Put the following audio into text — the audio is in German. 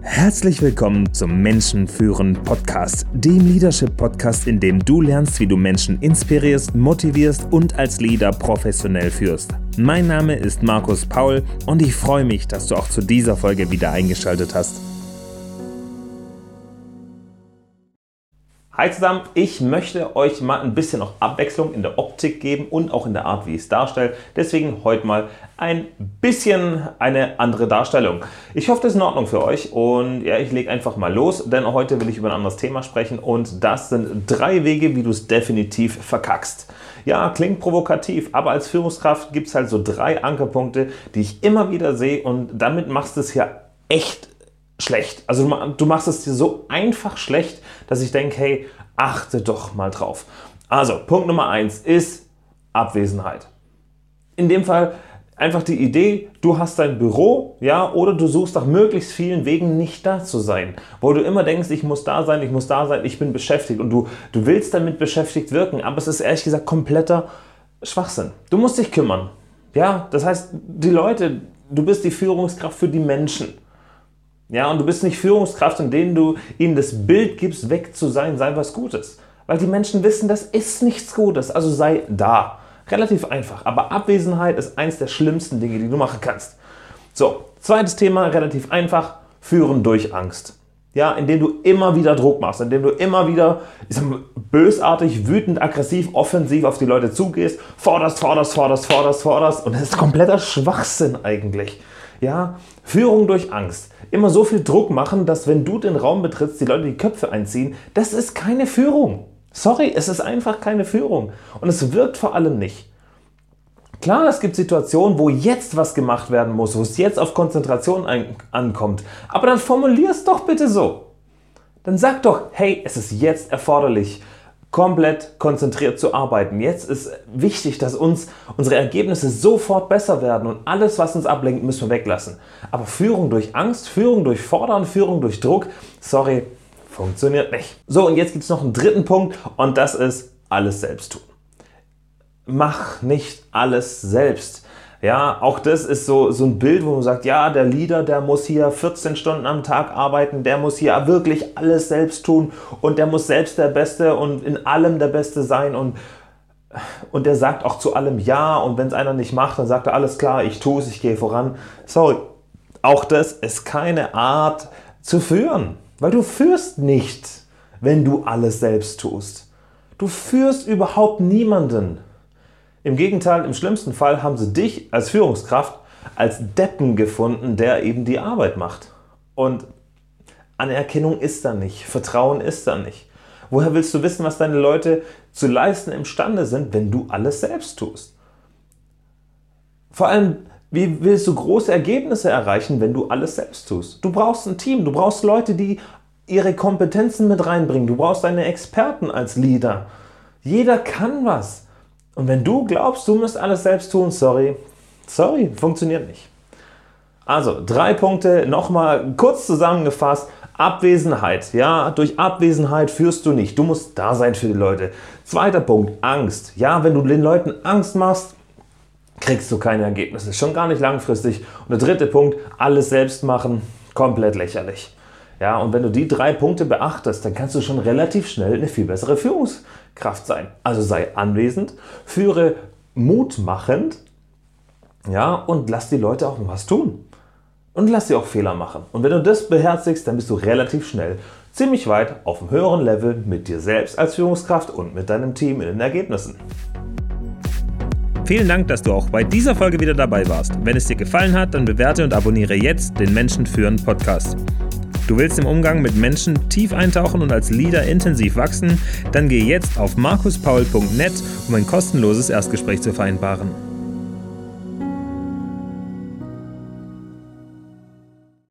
Herzlich willkommen zum Menschenführen Podcast, dem Leadership Podcast, in dem du lernst, wie du Menschen inspirierst, motivierst und als Leader professionell führst. Mein Name ist Markus Paul und ich freue mich, dass du auch zu dieser Folge wieder eingeschaltet hast. Hi zusammen, ich möchte euch mal ein bisschen noch Abwechslung in der Optik geben und auch in der Art, wie ich es darstelle. Deswegen heute mal ein bisschen eine andere Darstellung. Ich hoffe, das ist in Ordnung für euch und ja, ich lege einfach mal los, denn heute will ich über ein anderes Thema sprechen und das sind drei Wege, wie du es definitiv verkackst. Ja, klingt provokativ, aber als Führungskraft gibt es halt so drei Ankerpunkte, die ich immer wieder sehe und damit machst du es ja echt schlecht. Also du machst es dir so einfach schlecht, dass ich denke, hey, achte doch mal drauf. Also, Punkt Nummer eins ist Abwesenheit. In dem Fall einfach die Idee, du hast dein Büro, ja, oder du suchst nach möglichst vielen Wegen nicht da zu sein, wo du immer denkst, ich muss da sein, ich muss da sein, ich bin beschäftigt und du, du willst damit beschäftigt wirken, aber es ist ehrlich gesagt kompletter Schwachsinn. Du musst dich kümmern. Ja, das heißt, die Leute, du bist die Führungskraft für die Menschen. Ja, und du bist nicht Führungskraft, indem du ihnen das Bild gibst, weg zu sein, sei was Gutes. Weil die Menschen wissen, das ist nichts Gutes, also sei da. Relativ einfach, aber Abwesenheit ist eins der schlimmsten Dinge, die du machen kannst. So, zweites Thema, relativ einfach, führen durch Angst. Ja, indem du immer wieder Druck machst, indem du immer wieder mal, bösartig, wütend, aggressiv, offensiv auf die Leute zugehst, forderst, forderst, forderst, forderst, forderst und das ist kompletter Schwachsinn eigentlich. Ja, Führung durch Angst. Immer so viel Druck machen, dass wenn du den Raum betrittst, die Leute die Köpfe einziehen. Das ist keine Führung. Sorry, es ist einfach keine Führung. Und es wirkt vor allem nicht. Klar, es gibt Situationen, wo jetzt was gemacht werden muss, wo es jetzt auf Konzentration ankommt. Aber dann formulier es doch bitte so. Dann sag doch, hey, es ist jetzt erforderlich komplett konzentriert zu arbeiten. Jetzt ist wichtig, dass uns unsere Ergebnisse sofort besser werden und alles, was uns ablenkt, müssen wir weglassen. Aber Führung durch Angst, Führung durch Fordern, Führung durch Druck, sorry, funktioniert nicht. So, und jetzt gibt es noch einen dritten Punkt und das ist alles selbst tun. Mach nicht alles selbst. Ja, auch das ist so, so ein Bild, wo man sagt, ja, der Leader, der muss hier 14 Stunden am Tag arbeiten, der muss hier wirklich alles selbst tun und der muss selbst der Beste und in allem der Beste sein und, und der sagt auch zu allem Ja und wenn es einer nicht macht, dann sagt er, alles klar, ich tue es, ich gehe voran. Sorry, auch das ist keine Art zu führen, weil du führst nicht, wenn du alles selbst tust. Du führst überhaupt niemanden. Im Gegenteil, im schlimmsten Fall haben sie dich als Führungskraft als Deppen gefunden, der eben die Arbeit macht. Und Anerkennung ist da nicht, Vertrauen ist da nicht. Woher willst du wissen, was deine Leute zu leisten imstande sind, wenn du alles selbst tust? Vor allem, wie willst du große Ergebnisse erreichen, wenn du alles selbst tust? Du brauchst ein Team, du brauchst Leute, die ihre Kompetenzen mit reinbringen, du brauchst deine Experten als Leader. Jeder kann was. Und wenn du glaubst, du musst alles selbst tun, sorry, sorry, funktioniert nicht. Also, drei Punkte, nochmal kurz zusammengefasst. Abwesenheit, ja, durch Abwesenheit führst du nicht. Du musst da sein für die Leute. Zweiter Punkt, Angst. Ja, wenn du den Leuten Angst machst, kriegst du keine Ergebnisse. Schon gar nicht langfristig. Und der dritte Punkt, alles selbst machen, komplett lächerlich. Ja, und wenn du die drei Punkte beachtest, dann kannst du schon relativ schnell eine viel bessere Führungskraft sein. Also sei anwesend, führe mutmachend, ja, und lass die Leute auch was tun. Und lass sie auch Fehler machen. Und wenn du das beherzigst, dann bist du relativ schnell ziemlich weit auf einem höheren Level mit dir selbst als Führungskraft und mit deinem Team in den Ergebnissen. Vielen Dank, dass du auch bei dieser Folge wieder dabei warst. Wenn es dir gefallen hat, dann bewerte und abonniere jetzt den Menschen führen Podcast. Du willst im Umgang mit Menschen tief eintauchen und als Leader intensiv wachsen? Dann geh jetzt auf markuspaul.net, um ein kostenloses Erstgespräch zu vereinbaren.